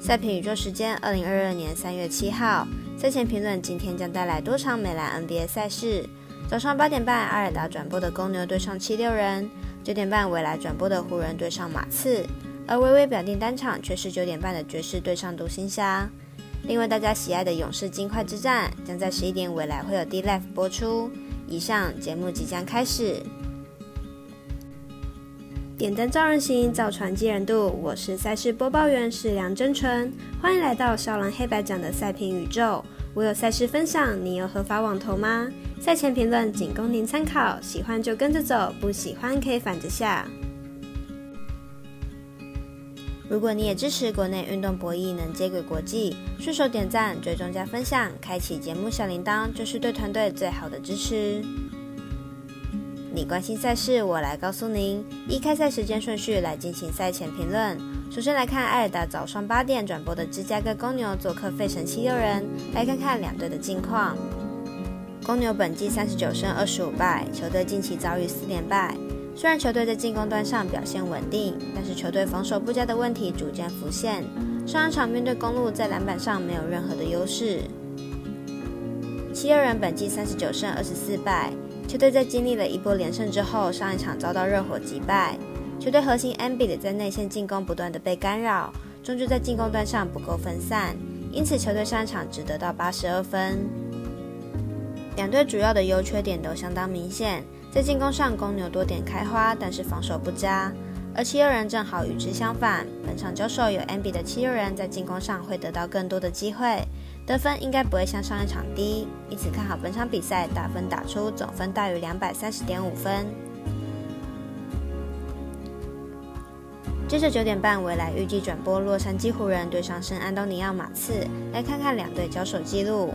赛评宇宙时间，二零二二年三月七号，赛前评论今天将带来多场美篮 NBA 赛事。早上八点半，阿尔达转播的公牛对上七六人；九点半，未来转播的湖人对上马刺；而微微表定单场却是九点半的爵士对上独行侠。另外，大家喜爱的勇士金块之战将在十一点未来会有 D Live 播出。以上节目即将开始。点灯照人行，造船接人度。我是赛事播报员是梁真纯，欢迎来到少狼黑白奖的赛评宇宙。我有赛事分享，你有合法网投吗？赛前评论仅供您参考，喜欢就跟着走，不喜欢可以反着下。如果你也支持国内运动博弈能接轨国际，顺手点赞、追踪加分享，开启节目小铃铛，就是对团队最好的支持。你关心赛事，我来告诉您。依开赛时间顺序来进行赛前评论。首先来看艾尔达早上八点转播的芝加哥公牛做客费城七六人，来看看两队的近况。公牛本季三十九胜二十五败，球队近期遭遇四连败。虽然球队在进攻端上表现稳定，但是球队防守不佳的问题逐渐浮现。上一场面对公路，在篮板上没有任何的优势。七六人本季三十九胜二十四败。球队在经历了一波连胜之后，上一场遭到热火击败。球队核心 a m b i 在内线进攻不断的被干扰，终究在进攻端上不够分散，因此球队上场只得到八十二分。两队主要的优缺点都相当明显，在进攻上公牛多点开花，但是防守不佳，而七六人正好与之相反。本场交手有 a m b i 的七六人在进攻上会得到更多的机会。得分应该不会像上一场低，因此看好本场比赛打分打出总分大于两百三十点五分。接着九点半，未来预计转播洛杉矶湖人对上圣安东尼奥马刺，来看看两队交手记录。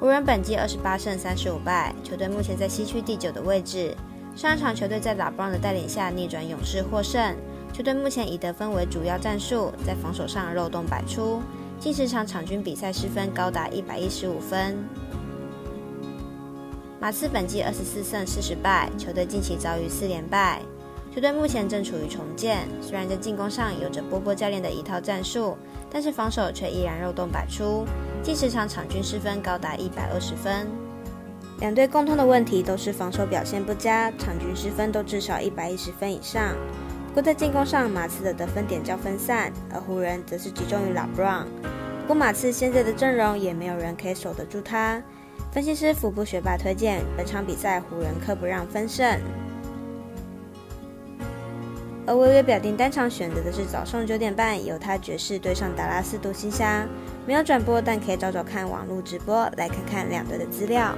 湖人本季二十八胜三十五败，球队目前在西区第九的位置。上一场球队在老布朗的带领下逆转勇士获胜，球队目前以得分为主要战术，在防守上漏洞百出。近十场场均比赛失分高达一百一十五分。马刺本季二十四胜四十败，球队近期遭遇四连败。球队目前正处于重建，虽然在进攻上有着波波教练的一套战术，但是防守却依然漏洞百出。近十场场均失分高达一百二十分。两队共通的问题都是防守表现不佳，场均失分都至少一百一十分以上。不过在进攻上，马刺的得分点较分散，而湖人则是集中于老布朗。不过马刺现在的阵容也没有人可以守得住他。分析师福布学霸推荐本场比赛湖人客不让分胜。而微微表定单场选择的是早上九点半犹他爵士对上达拉斯独行侠，没有转播，但可以找找看网络直播来看看两队的资料。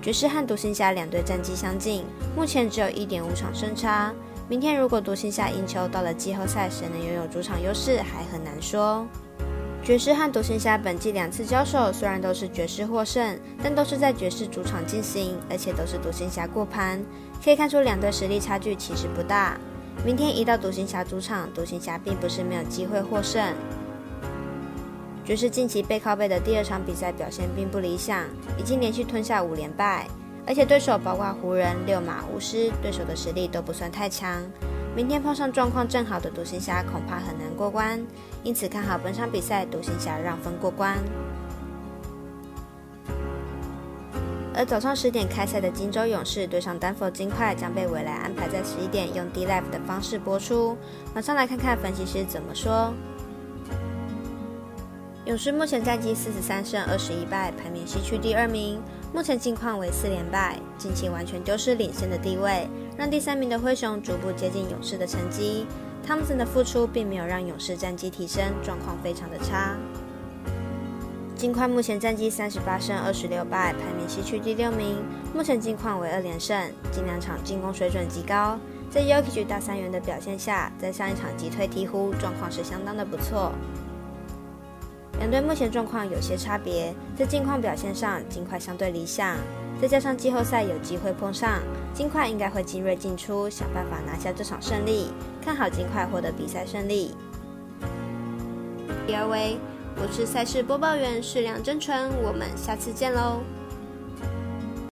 爵士和独行侠两队战绩相近，目前只有一点五场胜差。明天如果独行侠赢球，到了季后赛谁能拥有主场优势还很难说。爵士和独行侠本季两次交手，虽然都是爵士获胜，但都是在爵士主场进行，而且都是独行侠过盘，可以看出两队实力差距其实不大。明天一到独行侠主场，独行侠并不是没有机会获胜。爵士近期背靠背的第二场比赛表现并不理想，已经连续吞下五连败，而且对手包括湖人、六马、巫师，对手的实力都不算太强。明天碰上状况正好的独行侠，恐怕很难过关，因此看好本场比赛独行侠让分过关。而早上十点开赛的金州勇士对上丹佛金块，将被未来安排在十一点用 D Live 的方式播出。马上来看看分析师怎么说。勇士目前战绩四十三胜二十一败，排名西区第二名。目前近况为四连败，近期完全丢失领先的地位，让第三名的灰熊逐步接近勇士的成绩。汤姆森的复出并没有让勇士战绩提升，状况非常的差。金块目前战绩三十八胜二十六败，排名西区第六名。目前近况为二连胜，近两场进攻水准极高。在 Yoki 大三元的表现下，在上一场击退鹈鹕，状况是相当的不错。两队目前状况有些差别，在近况表现上，金块相对理想，再加上季后赛有机会碰上，金块应该会精锐进出，想办法拿下这场胜利，看好金块获得比赛胜利。第二位，我是赛事播报员，是梁真纯，我们下次见喽。